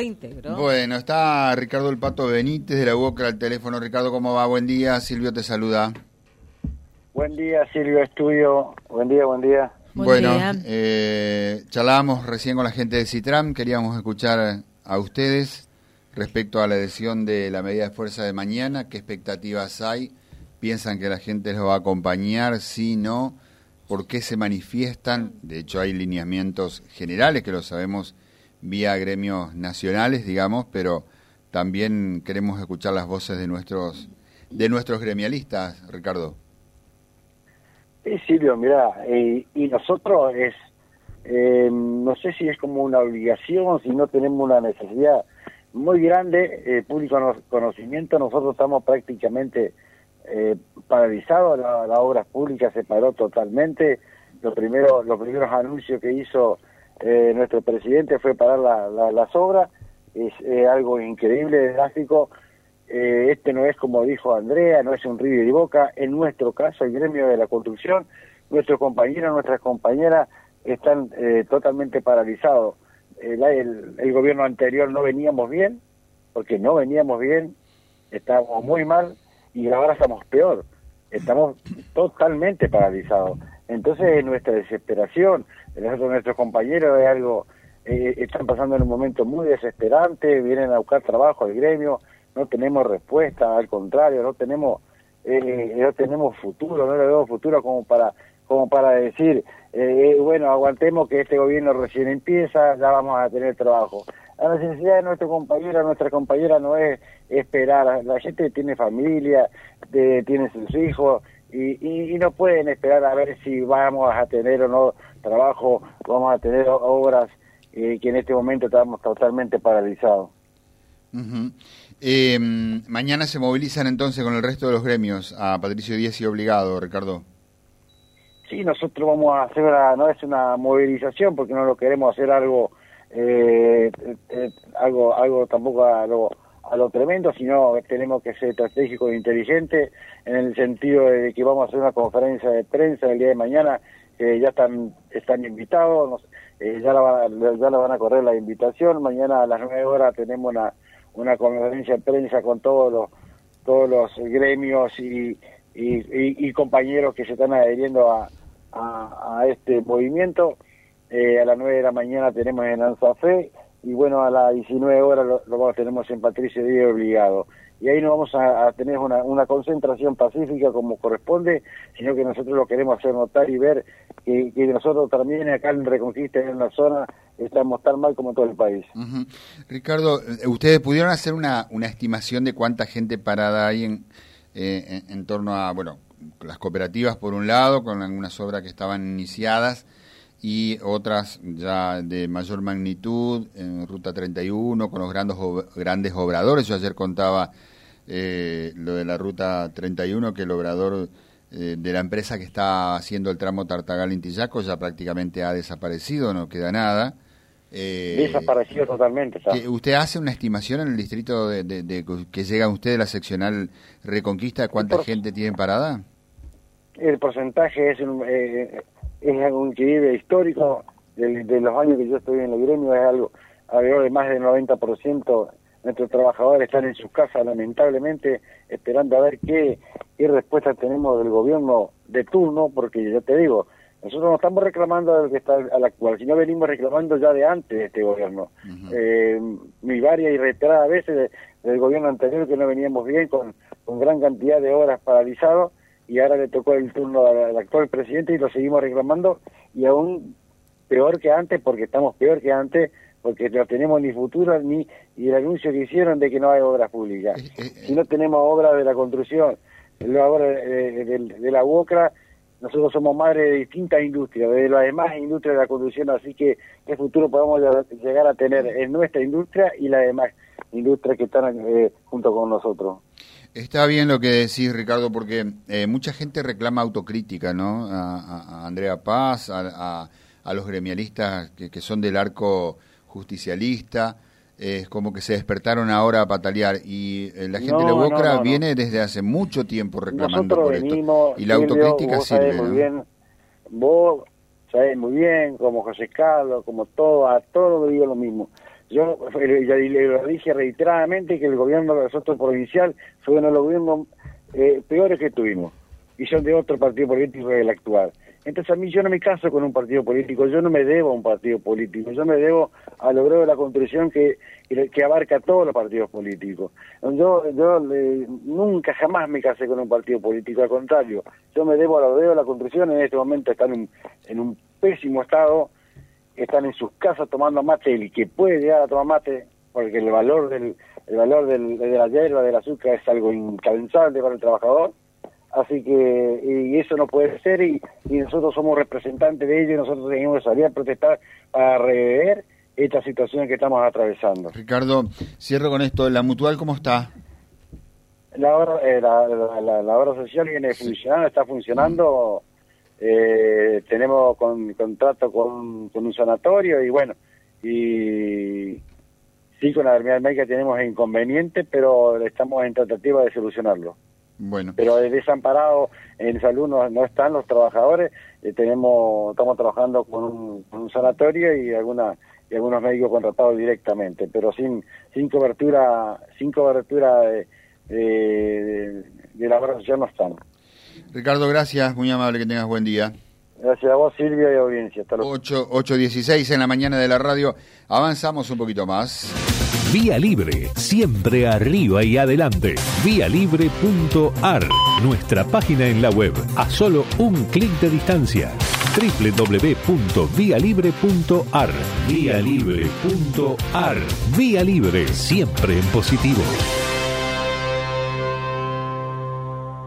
Bueno, está Ricardo El Pato Benítez de la UOCRA al teléfono. Ricardo, ¿cómo va? Buen día. Silvio te saluda. Buen día, Silvio Estudio. Buen día, buen día. Buen bueno, día. eh, charlábamos recién con la gente de Citram. Queríamos escuchar a ustedes respecto a la decisión de la medida de fuerza de mañana. ¿Qué expectativas hay? ¿Piensan que la gente los va a acompañar? ¿Sí, no? ¿Por qué se manifiestan? De hecho, hay lineamientos generales que lo sabemos vía gremios nacionales, digamos, pero también queremos escuchar las voces de nuestros de nuestros gremialistas, Ricardo. Sí, Silvio, mira, eh, y nosotros es, eh, no sé si es como una obligación, si no tenemos una necesidad muy grande, eh, público no- conocimiento, nosotros estamos prácticamente eh, paralizados, la, la obra pública se paró totalmente, lo primero, los primeros anuncios que hizo eh, nuestro presidente fue parar la- la- las obras, es algo increíble, drástico, Eh, este no es como dijo Andrea, no es un River y Boca, en nuestro caso el gremio de la construcción, nuestros compañeros, nuestras compañeras están eh, totalmente paralizados. El, el- el gobierno anterior no veníamos bien, porque no veníamos bien, estábamos muy mal y ahora estamos peor, estamos totalmente paralizados. Entonces nuestra desesperación, de nosotros, nuestros compañeros es algo, eh, están pasando en un momento muy desesperante, vienen a buscar trabajo al gremio, no tenemos respuesta, al contrario, no tenemos eh, no tenemos futuro, no le vemos futuro como para como para decir, eh, eh, bueno, aguantemos que este gobierno recién empieza, ya vamos a tener trabajo. La necesidad de nuestro compañero, nuestra compañera no es esperar, la gente tiene familia, de- tiene sus hijos y, y, y no pueden esperar a ver si vamos a tener o no trabajo, vamos a tener obras eh, que en este momento estamos totalmente paralizados. Ujú. Eh, mañana se movilizan entonces con el resto de los gremios a Patricio Díaz y Obligado, Ricardo. Sí, nosotros vamos a hacer una, no es una movilización porque no lo queremos hacer algo, eh, eh, algo, algo tampoco a lo, a lo tremendo, sino tenemos que ser estratégicos e inteligentes en el sentido de que vamos a hacer una conferencia de prensa el día de mañana, ya están, están invitados, nos- eh, ya, la, van a- ya la van a correr la invitación, mañana a las nueve horas tenemos una, una conferencia de prensa con todos los, todos los gremios y, y, y- compañeros que se están adheriendo a, a, este movimiento. Eh, a las 9 de la mañana tenemos en Anzafé y bueno, a las 19 horas lo, lo tenemos en Patricio Díaz Obligado. Y ahí no vamos a, tener una, una concentración pacífica como corresponde, sino que nosotros lo queremos hacer notar y ver que, nosotros también acá en Reconquista, en la zona, estamos tan mal como todo el país. Ricardo, eh, ¿ustedes pudieron hacer una, una estimación de cuánta gente parada hay en, eh, en, en torno a, bueno, las cooperativas por un lado, con algunas obras que estaban iniciadas y otras ya de mayor magnitud en Ruta 31 con los grandes, grandes obradores? Yo ayer contaba eh, lo de la Ruta 31 que el obrador eh, de la empresa que está haciendo el tramo Tartagal-Intillaco ya prácticamente ha desaparecido, no queda nada. Eh, Desaparecido totalmente. que ¿Usted hace una estimación en el distrito de, de- de- que llega usted de la seccional Reconquista de cuánta gente tiene parada? el porcentaje es un, eh, es un equilibrio histórico de, de los años que yo estoy en el gremio, es algo alrededor de más del 90% nuestros trabajadores están en sus casas lamentablemente esperando a ver qué, qué respuesta tenemos del gobierno de turno, porque yo te digo, nosotros no estamos reclamando al que está al actual, sino venimos reclamando ya de antes de este gobierno. Ujú. eh, mi varias y reiteradas veces de- del gobierno anterior que no veníamos bien con, con gran cantidad de horas paralizados y ahora le tocó el turno al, al actual presidente y lo seguimos reclamando y aún peor que antes porque estamos peor que antes porque no tenemos ni futuro ni y el anuncio que hicieron de que no hay obras públicas Eh, eh, si no tenemos obras de la construcción la obra de, de- de la UOCRA nosotros somos madres de distintas industrias, de las demás industrias de la construcción, así que qué futuro podemos ll- llegar a tener en nuestra industria y las demás industrias que están eh, junto con nosotros. Está bien lo que decís, Ricardo, porque eh, mucha gente reclama autocrítica, ¿no? A, Andrea Paz, a, a- los gremialistas que, que son del arco justicialista, eh, es como que se despertaron ahora a patalear y eh, la gente No, de Bocra no, no. viene desde hace mucho tiempo reclamando Nosotros por venimos, esto. Y la Silvio, autocrítica sirve, bien, vos sabés muy bien, como José Carlos, como todo, a todos digo lo mismo. Yo ya le dije reiteradamente que el gobierno de nosotros provincial fue uno de los gobiernos eh, peores que tuvimos y son de otro partido político que el actual. Entonces a mí yo no me caso con un partido político, yo no me debo a un partido político, yo me debo a logro de la construcción que, que abarca todos los partidos políticos. Yo, yo nunca jamás me casé con un partido político, al contrario, yo me debo a logro de la construcción, en este momento están en, en un pésimo estado, están en sus casas tomando mate, el que puede llegar a tomar mate, porque el valor del el valor del, de la hierba, del azúcar es algo incalzable para el trabajador, Así que y eso no puede ser y, nosotros somos representantes de ello y nosotros tenemos que salir a protestar para rever esta situación que estamos atravesando. Ricardo, cierro con esto. ¿La mutual cómo está? La obra, eh, la, la, obra social viene funcionando, está funcionando. Eh, tenemos con, contrato con, con un sanatorio y bueno, y sí, con la enfermedad médica tenemos inconvenientes, pero estamos en tratativa de solucionarlo. Bueno. Pero desamparado en salud no, están los trabajadores. Eh, tenemos, estamos trabajando con un, sanatorio y alguna y algunos médicos contratados directamente, pero sin sin cobertura sin cobertura de, de, la obra social no están. Ricardo, gracias, muy amable, que tengas buen día. Gracias a vos, Silvia, y audiencia. Hasta 8, 8.16 en la mañana de la radio. Avanzamos un poquito más. Vía Libre, siempre arriba y adelante. Vialibre.ar, nuestra página en la web, a solo un clic de distancia. www.vialibre.ar, vialibre.ar. Vía Libre, siempre en positivo.